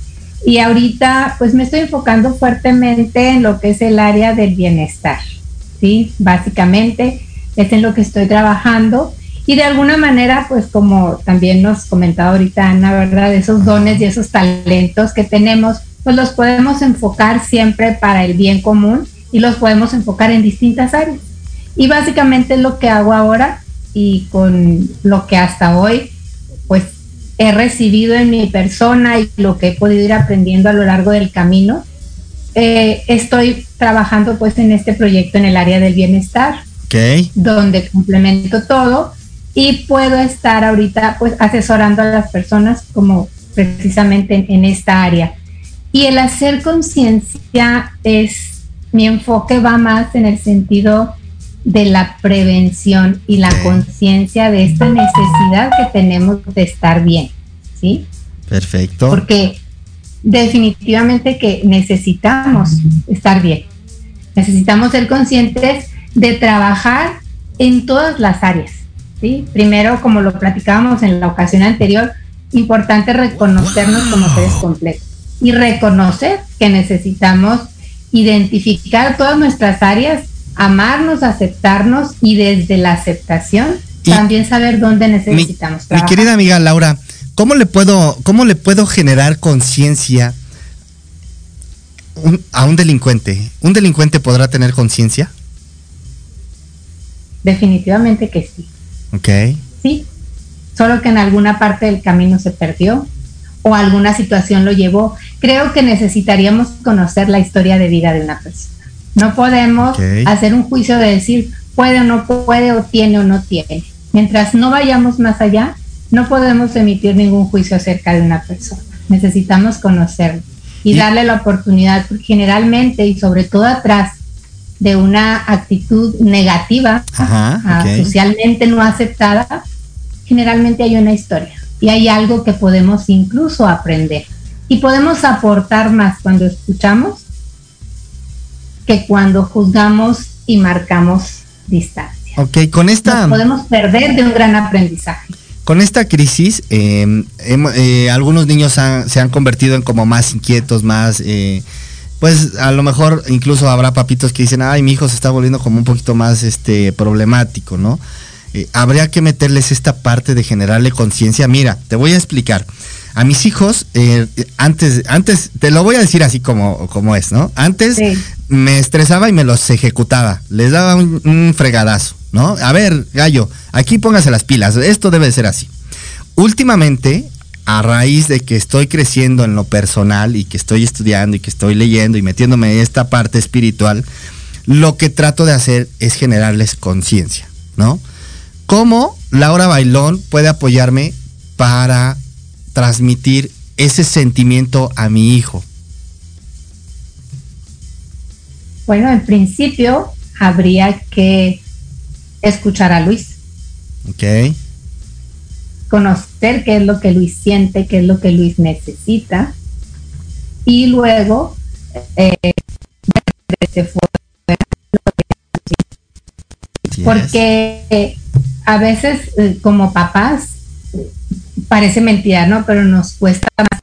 Y ahorita, pues me estoy enfocando fuertemente en lo que es el área del bienestar, ¿sí? Básicamente es en lo que estoy trabajando y de alguna manera, pues como también nos comentaba ahorita Ana, ¿verdad? Esos dones y esos talentos que tenemos, pues los podemos enfocar siempre para el bien común y los podemos enfocar en distintas áreas. Y básicamente es lo que hago ahora y con lo que hasta hoy, pues he recibido en mi persona y lo que he podido ir aprendiendo a lo largo del camino, eh, estoy trabajando pues en este proyecto en el área del bienestar, okay. donde complemento todo y puedo estar ahorita pues asesorando a las personas como precisamente en, en esta área. Y el hacer conciencia es, mi enfoque va más en el sentido de la prevención y la conciencia de esta necesidad que tenemos de estar bien, ¿sí? Perfecto. Porque definitivamente que necesitamos estar bien. Necesitamos ser conscientes de trabajar en todas las áreas ¿sí? Primero, como lo platicábamos en la ocasión anterior, importante reconocernos como seres completos y reconocer que necesitamos identificar todas nuestras áreas, amarnos, aceptarnos y desde la aceptación y también saber dónde necesitamos mi, trabajar. Mi querida amiga Laura, ¿cómo le puedo, cómo le puedo generar conciencia a un delincuente? ¿Un delincuente podrá tener conciencia? definitivamente que sí. Ok. Sí, solo que en alguna parte del camino se perdió o alguna situación lo llevó. Creo que necesitaríamos conocer la historia de vida de una persona. No podemos hacer un juicio de decir puede o no puede o tiene o no tiene. Mientras no vayamos más allá, no podemos emitir ningún juicio acerca de una persona. Necesitamos conocerlo y, darle la oportunidad, porque generalmente y sobre todo atrás de una actitud negativa, ah, socialmente no aceptada, generalmente hay una historia y hay algo que podemos incluso aprender. Y podemos aportar más cuando escuchamos que cuando juzgamos y marcamos distancia. Ok, con esta... podemos perder de un gran aprendizaje. Con esta crisis, em, eh, algunos niños se han convertido en como más inquietos, más... Pues a lo mejor incluso habrá papitos que dicen, ay, mi hijo se está volviendo como un poquito más este, problemático, ¿no? Eh, habría que meterles esta parte de generarle conciencia. Mira, te voy a explicar. A mis hijos, eh, antes, antes, te lo voy a decir así como, como es, ¿no? Antes me estresaba y me los ejecutaba. Les daba un, fregadazo, ¿no? A ver, gallo, aquí póngase las pilas. Esto debe ser así. Últimamente, a raíz de que estoy creciendo en lo personal y que estoy estudiando y que estoy leyendo y metiéndome en esta parte espiritual, lo que trato de hacer es generarles conciencia, ¿no? ¿Cómo Laura Bailón puede apoyarme para transmitir ese sentimiento a mi hijo? Bueno, en principio habría que escuchar a Luis. Ok. Conocer qué es lo que Luis siente, qué es lo que Luis necesita. Y luego, eh, porque a veces eh, como papás parece mentira, ¿no? Pero nos cuesta más.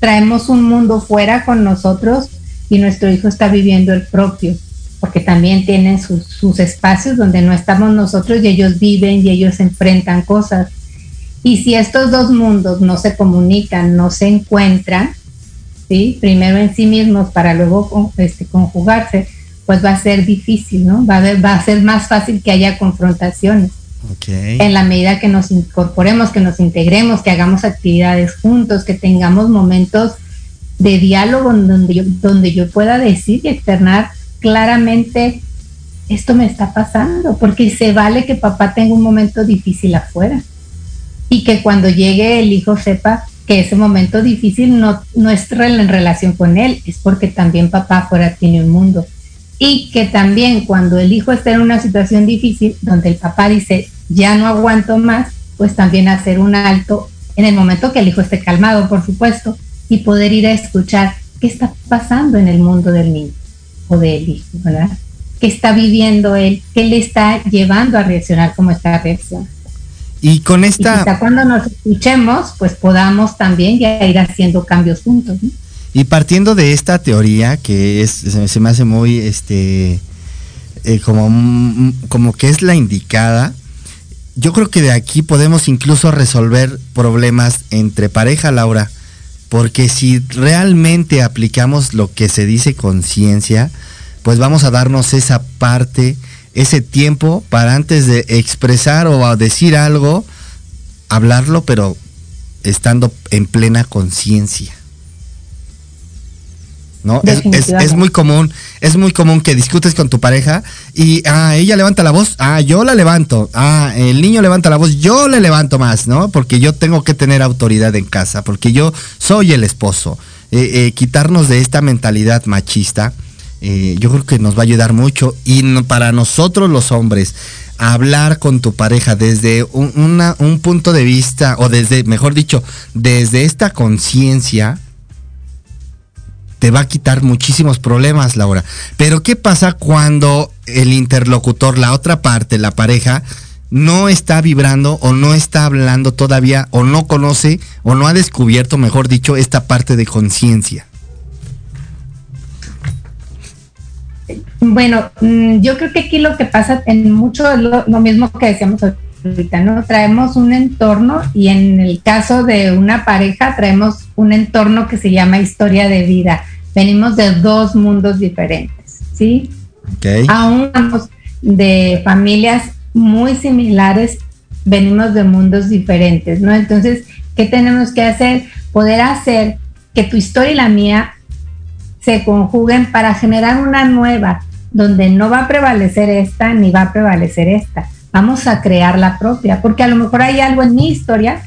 traemos un mundo fuera con nosotros y nuestro hijo está viviendo el propio, porque también tienen sus, sus espacios donde no estamos nosotros y ellos viven y ellos enfrentan cosas. Y si estos dos mundos no se comunican, no se encuentran, ¿sí? primero en sí mismos para luego este, conjugarse, pues va a ser difícil, ¿no? Va a, va a ser más fácil que haya confrontaciones. En la medida que nos incorporemos, que nos integremos, que hagamos actividades juntos, que tengamos momentos de diálogo donde yo, donde yo pueda decir y externar claramente esto me está pasando, porque se vale que papá tenga un momento difícil afuera y que cuando llegue el hijo sepa que ese momento difícil no, no es en relación con él, es porque también papá afuera tiene un mundo. Y que también cuando el hijo está en una situación difícil, donde el papá dice, ya no aguanto más, pues también hacer un alto en el momento que el hijo esté calmado, por supuesto, y poder ir a escuchar qué está pasando en el mundo del niño o del hijo, ¿verdad? ¿Qué está viviendo él? ¿Qué le está llevando a reaccionar como está reaccionando? Y con esta... Y cuando nos escuchemos, pues podamos también ya ir haciendo cambios juntos. ¿no? Y partiendo de esta teoría, que es, se, me hace muy, este, eh, como, como que es la indicada, yo creo que de aquí podemos incluso resolver problemas entre pareja, Laura, porque si realmente aplicamos lo que se dice conciencia, pues vamos a darnos esa parte, ese tiempo para antes de expresar o decir algo, hablarlo, pero estando en plena conciencia. ¿No? Es, muy común, es muy común que discutes con tu pareja y ah, ella levanta la voz, ah, yo la levanto, ah, el niño levanta la voz, yo le levanto más, ¿no? Porque yo tengo que tener autoridad en casa, porque yo soy el esposo. Eh, eh, quitarnos de esta mentalidad machista, eh, yo creo que nos va a ayudar mucho y para nosotros los hombres, hablar con tu pareja desde un, un punto de vista, o desde, mejor dicho, desde esta conciencia, te va a quitar muchísimos problemas, Laura. Pero ¿qué pasa cuando el interlocutor, la otra parte, la pareja, no está vibrando o no está hablando todavía o no conoce o no ha descubierto, mejor dicho, esta parte de conciencia? Bueno, mm, yo creo que aquí lo que pasa en mucho es lo, lo mismo que decíamos ahorita, ¿no? Traemos un entorno y en el caso de una pareja traemos un entorno que se llama historia de vida. Venimos de dos mundos diferentes. ¿sí? Aún de familias muy similares, venimos de mundos diferentes, ¿no? Entonces, ¿qué tenemos que hacer? Poder hacer que tu historia y la mía se conjuguen para generar una nueva, donde no va a prevalecer esta ni va a prevalecer esta. Vamos a crear la propia, porque a lo mejor hay algo en mi historia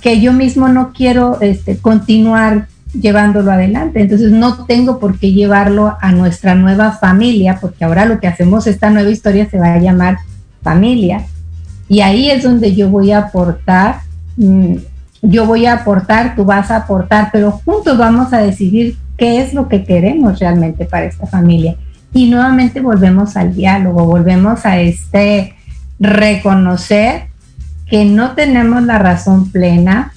que yo mismo no quiero este, continuar llevándolo adelante. Entonces no tengo por qué llevarlo a nuestra nueva familia, porque ahora lo que hacemos, esta nueva historia se va a llamar familia. Y ahí es donde yo voy a aportar, mm, yo voy a aportar, tú vas a aportar, pero juntos vamos a decidir qué es lo que queremos realmente para esta familia. Y nuevamente volvemos al diálogo, volvemos a este reconocer que no tenemos la razón plena,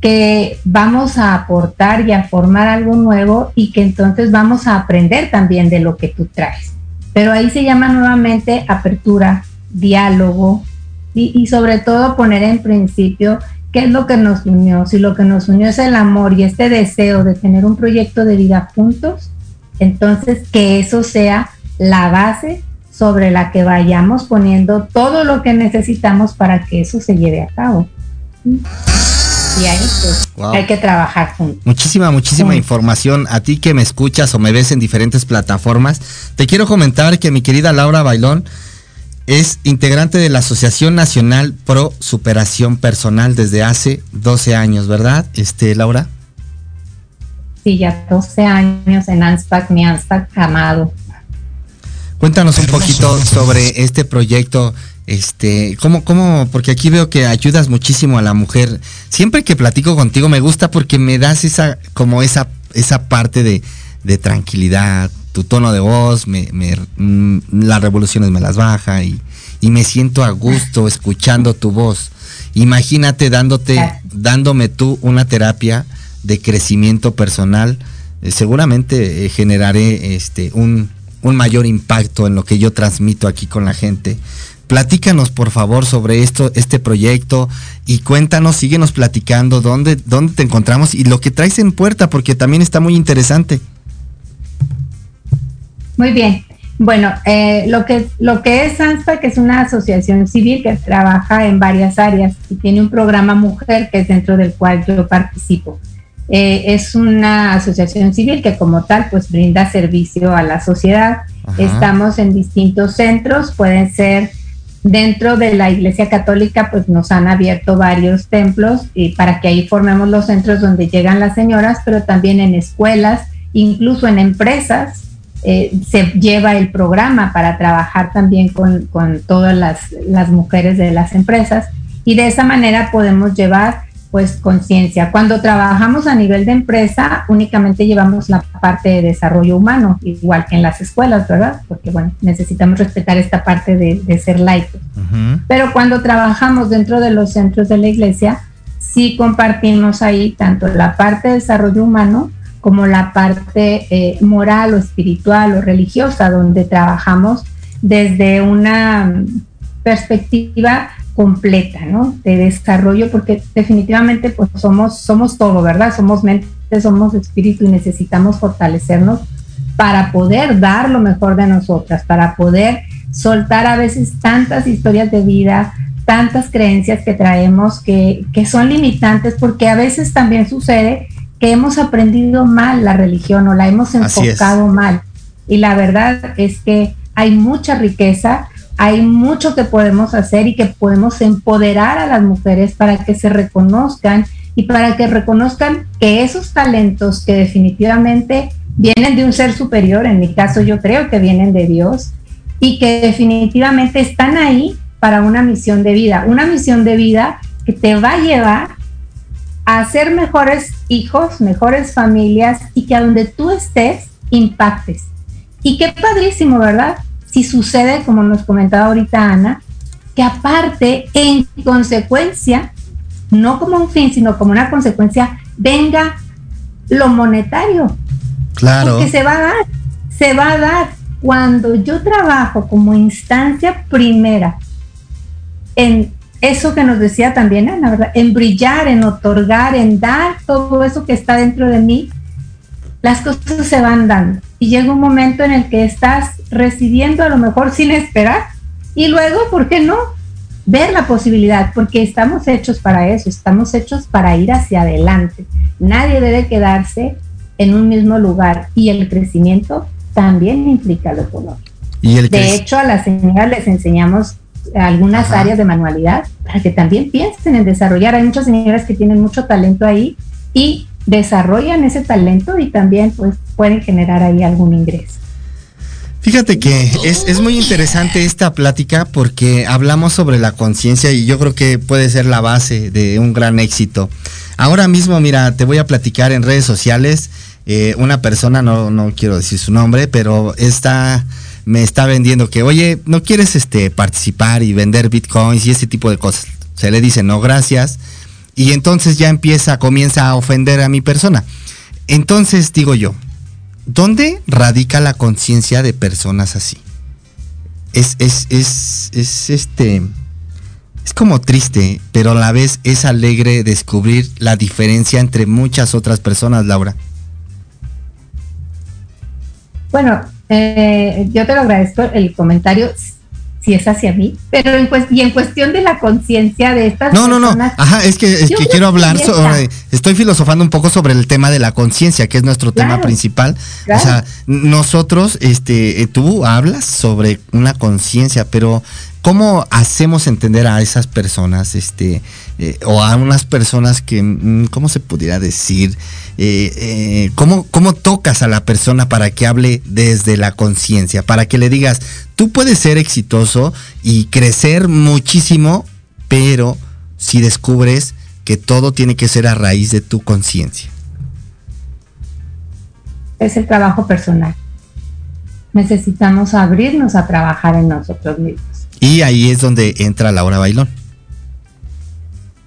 que vamos a aportar y a formar algo nuevo y que entonces vamos a aprender también de lo que tú traes. Pero ahí se llama nuevamente apertura, diálogo y, sobre todo poner en principio qué es lo que nos unió. Si lo que nos unió es el amor y este deseo de tener un proyecto de vida juntos, entonces que eso sea la base sobre la que vayamos poniendo todo lo que necesitamos para que eso se lleve a cabo. Y ahí pues, hay que trabajar juntos. Muchísima, muchísima información. A ti que me escuchas o me ves en diferentes plataformas, te quiero comentar que mi querida Laura Bailón es integrante de la Asociación Nacional Pro Superación Personal desde hace 12 años, ¿verdad, este, Laura? Sí, ya 12 años en ANSPAC, mi ANSPAC amado. Cuéntanos un poquito sobre este proyecto, este, cómo, cómo, porque aquí veo que ayudas muchísimo a la mujer. Siempre que platico contigo me gusta porque me das esa, como esa, esa parte de, tranquilidad, tu tono de voz, me, mm, las revoluciones me las baja y, me siento a gusto escuchando tu voz. Imagínate dándote, dándome tú una terapia de crecimiento personal. Eh, seguramente eh, generaré este un, un mayor impacto en lo que yo transmito aquí con la gente. Platícanos por favor sobre esto, este proyecto y cuéntanos, síguenos platicando dónde, dónde te encontramos y lo que traes en puerta porque también está muy interesante. Muy bien. Bueno, eh, lo, que, lo que es ANSPA, que es una asociación civil que trabaja en varias áreas y tiene un programa mujer que es dentro del cual yo participo. Eh, es una asociación civil que como tal pues brinda servicio a la sociedad. Estamos en distintos centros, pueden ser dentro de la Iglesia Católica, pues nos han abierto varios templos y para que ahí formemos los centros donde llegan las señoras, pero también en escuelas, incluso en empresas. Eh, se lleva el programa para trabajar también con, con todas las, las mujeres de las empresas y de esa manera podemos llevar pues conciencia. Cuando trabajamos a nivel de empresa, únicamente llevamos la parte de desarrollo humano, igual que en las escuelas, ¿verdad? Porque bueno, necesitamos respetar esta parte de, ser laicos. Pero cuando trabajamos dentro de los centros de la iglesia, sí compartimos ahí tanto la parte de desarrollo humano como la parte eh, moral o espiritual o religiosa, donde trabajamos desde una perspectiva completa, ¿no? De desarrollo, porque definitivamente pues somos, somos todo, ¿verdad? Somos mente, somos espíritu y necesitamos fortalecernos para poder dar lo mejor de nosotras, para poder soltar a veces tantas historias de vida, tantas creencias que traemos que, que son limitantes, porque a veces también sucede que hemos aprendido mal la religión o la hemos enfocado mal. Y la verdad es que hay mucha riqueza, hay mucho que podemos hacer y que podemos empoderar a las mujeres para que se reconozcan y para que reconozcan que esos talentos que definitivamente vienen de un ser superior, en mi caso yo creo que vienen de Dios, y que definitivamente están ahí para una misión de vida, una misión de vida que te va a llevar a ser mejores hijos, mejores familias y que a donde tú estés impactes. Y qué padrísimo, ¿verdad? Si sucede, como nos comentaba ahorita Ana, que aparte, en consecuencia, no como un fin, sino como una consecuencia, venga lo monetario. Claro. Porque se va a dar, se va a dar. Cuando yo trabajo como instancia primera en eso que nos decía también Ana, ¿verdad? En brillar, en otorgar, en dar todo eso que está dentro de mí, las cosas se van dando y llega un momento en el que estás recibiendo a lo mejor sin esperar y luego, ¿por qué no? Ver la posibilidad, porque estamos hechos para eso, estamos hechos para ir hacia adelante. Nadie debe quedarse en un mismo lugar y el crecimiento también implica lo económico. ¿Y de hecho, a las señoras les enseñamos algunas áreas de manualidad para que también piensen en desarrollar. Hay muchas señoras que tienen mucho talento ahí y desarrollan ese talento y también pues pueden generar ahí algún ingreso. Fíjate que es, es, muy interesante esta plática porque hablamos sobre la conciencia y yo creo que puede ser la base de un gran éxito. Ahora mismo, mira, te voy a platicar en redes sociales. Eh, una persona, no, no quiero decir su nombre, pero está, me está vendiendo que, oye, ¿no quieres este, participar y vender bitcoins y ese tipo de cosas? Se le dice, no, gracias. Y entonces ya empieza, comienza a ofender a mi persona. Entonces digo yo, ¿Dónde radica la conciencia de personas así? Es, es, es, es este. Es como triste, pero a la vez es alegre descubrir la diferencia entre muchas otras personas, Laura. Bueno, eh, yo te lo agradezco el comentario si es hacia mí, pero en, y en cuestión de la conciencia de estas no, No, no, no, ajá, es que, es que quiero hablar sobre, estoy filosofando un poco sobre el tema de la conciencia, que es nuestro tema principal. O sea, nosotros, este, eh, tú hablas sobre una conciencia, pero ¿cómo hacemos entender a esas personas, este, eh, o a unas personas que, mm, ¿cómo se pudiera decir? Eh, eh, ¿cómo, tocas a la persona para que hable desde la conciencia? Para que le digas, tú puedes ser exitoso y crecer muchísimo, pero si descubres que todo tiene que ser a raíz de tu conciencia. Es el trabajo personal. Necesitamos abrirnos a trabajar en nosotros mismos. Y ahí es donde entra Laura Bailón.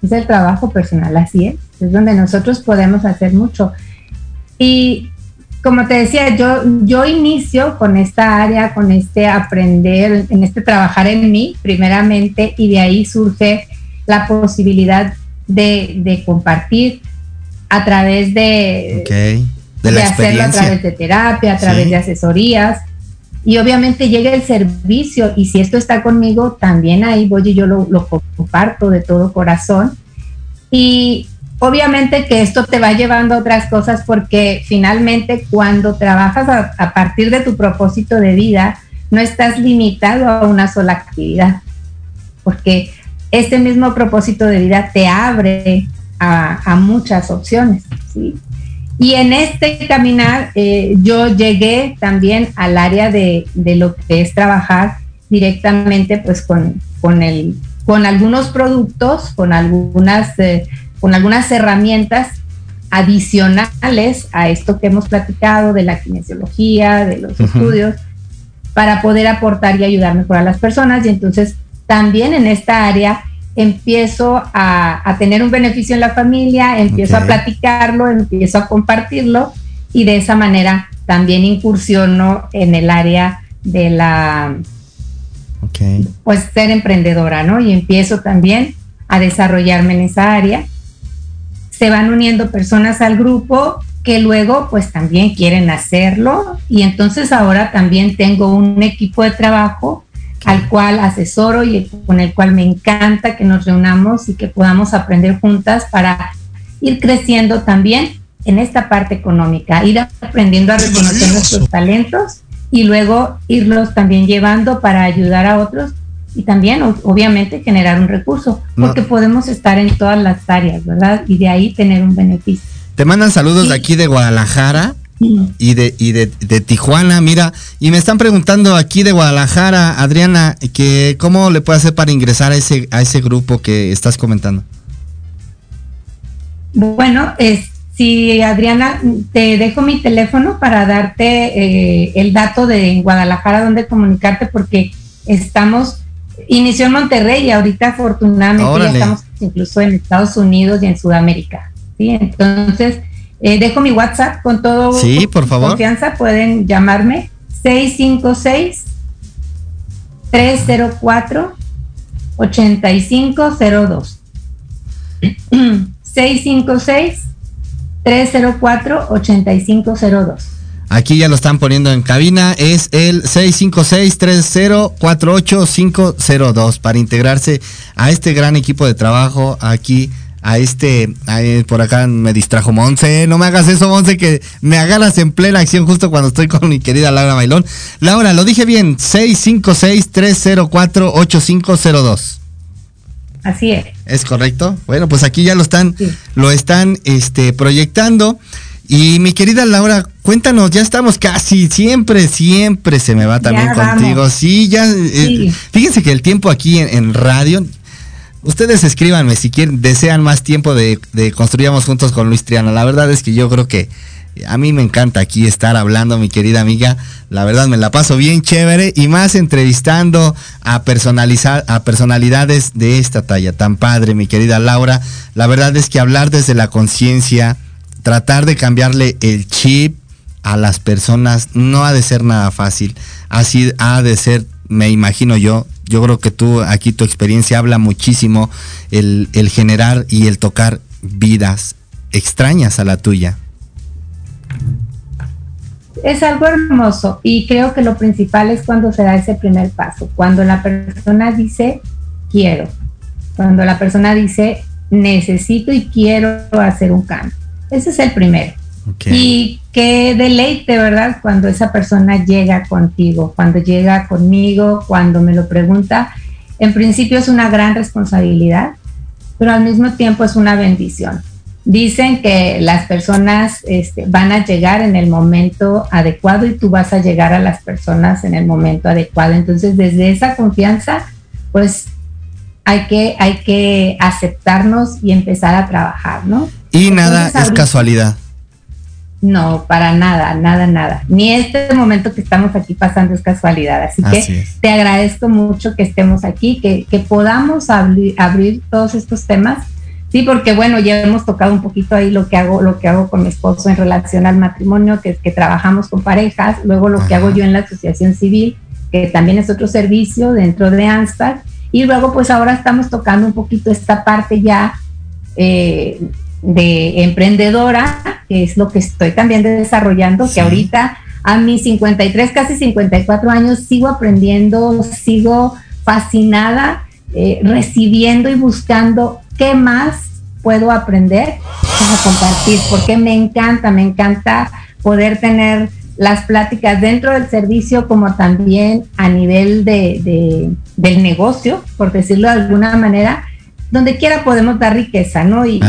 Es el trabajo personal, así es. Es donde nosotros podemos hacer mucho. Y como te decía, yo, yo inicio con esta área, con este aprender, en este trabajar en mí, primeramente, y de ahí surge la posibilidad de, compartir a través de, de, hacerlo a través de terapia, a través de asesorías y obviamente llega el servicio y si esto está conmigo, también ahí voy y yo lo, comparto de todo corazón. Y obviamente que esto te va llevando a otras cosas porque finalmente cuando trabajas a, a partir de tu propósito de vida, no estás limitado a una sola actividad, porque este mismo propósito de vida te abre a, a muchas opciones. ¿sí? Y en este caminar eh, yo llegué también al área de, lo que es trabajar directamente pues con, con, el, con algunos productos, con algunas, eh, con algunas herramientas adicionales a esto que hemos platicado de la kinesiología, de los estudios, para poder aportar y ayudar mejor a las personas. Y entonces también en esta área empiezo a, tener un beneficio en la familia, empiezo a platicarlo, empiezo a compartirlo y de esa manera también incursiono en el área de la, pues ser emprendedora, ¿no? Y empiezo también a desarrollarme en esa área. Se van uniendo personas al grupo que luego pues también quieren hacerlo y entonces ahora también tengo un equipo de trabajo al cual asesoro y con el cual me encanta que nos reunamos y que podamos aprender juntas para ir creciendo también en esta parte económica, ir aprendiendo a reconocer nuestros talentos y luego irlos también llevando para ayudar a otros y también obviamente generar un recurso, porque podemos estar en todas las áreas, ¿verdad? Y de ahí tener un beneficio. Te mandan saludos de aquí de Guadalajara y de, y de, Tijuana, mira, y me están preguntando aquí de Guadalajara, Adriana, que cómo le puede hacer para ingresar a ese, a ese grupo que estás comentando. Bueno, es, si Adriana, te dejo mi teléfono para darte eh, el dato de Guadalajara donde comunicarte porque estamos, inició en Monterrey y ahorita afortunadamente ya estamos incluso en Estados Unidos y en Sudamérica. ¿sí? Entonces, eh, dejo mi WhatsApp con todo sí, por favor. confianza. Pueden llamarme 656 304 8502. 656 304-8502. Aquí ya lo están poniendo en cabina, es el 656-3048-502 para integrarse a este gran equipo de trabajo aquí a este, por acá me distrajo Monse, no me hagas eso Monse, que me agarras en plena acción justo cuando estoy con mi querida Laura Bailón. Laura, lo dije bien, 656-304-8502. Así es. ¿Es correcto? Bueno, pues aquí ya lo están, lo están este, proyectando. Y mi querida Laura, cuéntanos, ya estamos casi, siempre, siempre se me va también contigo. Sí, ya, eh, fíjense que el tiempo aquí en, radio, ustedes escríbanme si quieren, desean más tiempo de, Construyamos Juntos con Luis Triana. La verdad es que yo creo que a mí me encanta aquí estar hablando, mi querida amiga. La verdad me la paso bien chévere y más entrevistando a personalizar a personalidades de esta talla tan padre, mi querida Laura. La verdad es que hablar desde la conciencia, tratar de cambiarle el chip a las personas no ha de ser nada fácil. Así ha de ser, me imagino yo. Yo creo que tú aquí tu experiencia habla muchísimo el, el generar y el tocar vidas extrañas a la tuya. Es algo hermoso y creo que lo principal es cuando se da ese primer paso, cuando la persona dice quiero, cuando la persona dice necesito y quiero hacer un cambio. Ese es el primero. Y qué deleite, ¿verdad? Cuando esa persona llega contigo, cuando llega conmigo, cuando me lo pregunta. En principio es una gran responsabilidad, pero al mismo tiempo es una bendición. Dicen que las personas este, van a llegar en el momento adecuado y tú vas a llegar a las personas en el momento adecuado. Entonces, desde esa confianza, pues hay que, hay que aceptarnos y empezar a trabajar, ¿no? Y nada es casualidad. No, para nada, nada, nada. Ni este momento que estamos aquí pasando es casualidad. Así, que te agradezco mucho que estemos aquí, que, que podamos abrir todos estos temas Sí, porque bueno, ya hemos tocado un poquito ahí lo que hago, lo que hago con mi esposo en relación al matrimonio, que es que trabajamos con parejas, luego lo que hago yo en la asociación civil, que también es otro servicio dentro de ANSPAC, y luego pues ahora estamos tocando un poquito esta parte ya eh, de emprendedora, que es lo que estoy también desarrollando, que ahorita a mis 53, casi 54 años sigo aprendiendo, sigo fascinada, eh, recibiendo y buscando qué más puedo aprender para compartir, porque me encanta, me encanta poder tener las pláticas dentro del servicio como también a nivel de, del negocio, por decirlo de alguna manera, donde quiera podemos dar riqueza, ¿no? Y,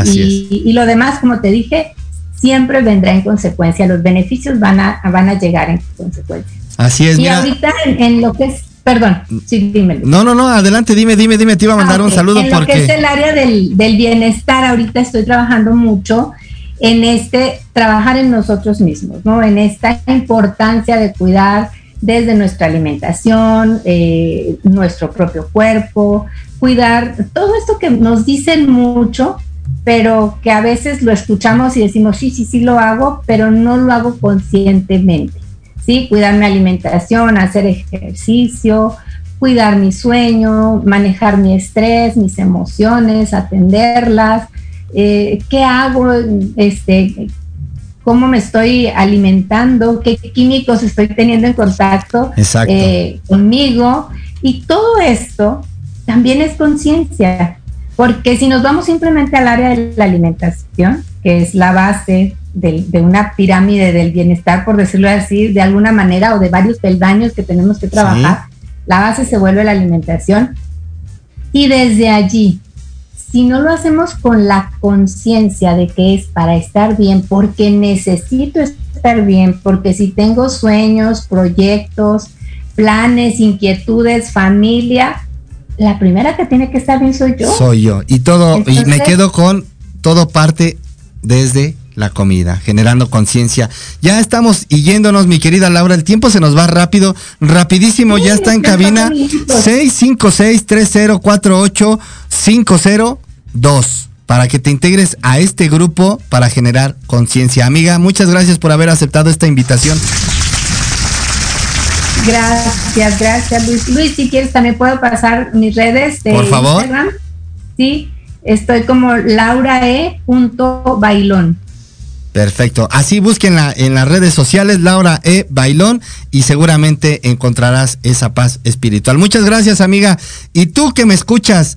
y, lo demás, como te dije, siempre vendrá en consecuencia, los beneficios van a, van a llegar en consecuencia. Así es. Y ahorita en, lo que es Perdón, sí, dímelo. No, no, no, adelante, dime, dime, dime, te iba a mandar ah, un saludo en porque... Lo que es el área del, del, bienestar, ahorita estoy trabajando mucho en este, trabajar en nosotros mismos, ¿no? En esta importancia de cuidar desde nuestra alimentación, eh, nuestro propio cuerpo, cuidar todo esto que nos dicen mucho, pero que a veces lo escuchamos y decimos, sí, sí, sí lo hago, pero no lo hago conscientemente. ¿sí? Cuidar mi alimentación, hacer ejercicio, cuidar mi sueño, manejar mi estrés, mis emociones, atenderlas, eh, qué hago, este, cómo me estoy alimentando, qué químicos estoy teniendo en contacto eh, conmigo. Y todo esto también es conciencia, porque si nos vamos simplemente al área de la alimentación, que es la base de, una pirámide del bienestar, por decirlo así, de alguna manera, o de varios peldaños que tenemos que trabajar. La base se vuelve la alimentación. Y desde allí, si no lo hacemos con la conciencia de que es para estar bien, porque necesito estar bien, porque si tengo sueños, proyectos, planes, inquietudes, familia, la primera que tiene que estar bien soy yo. Soy yo. Y todo, y me quedo con todo parte desde la comida, generando conciencia. Ya estamos yéndonos, mi querida Laura, el tiempo se nos va rápido, rapidísimo, ya está en cabina 656-3048-502 para que te integres a este grupo para generar conciencia. Amiga, muchas gracias por haber aceptado esta invitación. Gracias, gracias Luis. Luis, si quieres también puedo pasar mis redes de por favor. Sí, estoy como laurae.bailón. Perfecto. Así búsquenla en las redes sociales, Laura E. Bailón, y seguramente encontrarás esa paz espiritual. Muchas gracias, amiga. Y tú que me escuchas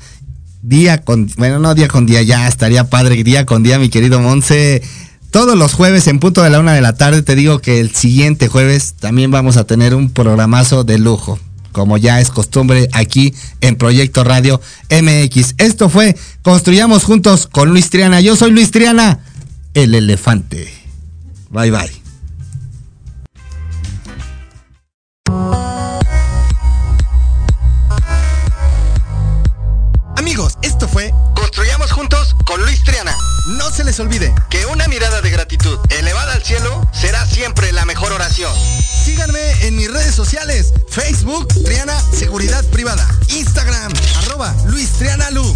día con, bueno, no día con día, ya estaría padre, día con día, mi querido Monse. Todos los jueves en punto de la una de la tarde te digo que el siguiente jueves también vamos a tener un programazo de lujo, como ya es costumbre aquí en Proyecto Radio MX. Esto fue Construyamos Juntos con Luis Triana. Yo soy Luis Triana el elefante. Bye bye. Amigos, esto fue Construyamos juntos con Luis Triana. No se les olvide que una mirada de gratitud elevada al cielo será siempre la mejor oración. Síganme en mis redes sociales, Facebook, Triana Seguridad Privada, Instagram, arroba Luis Triana Lu.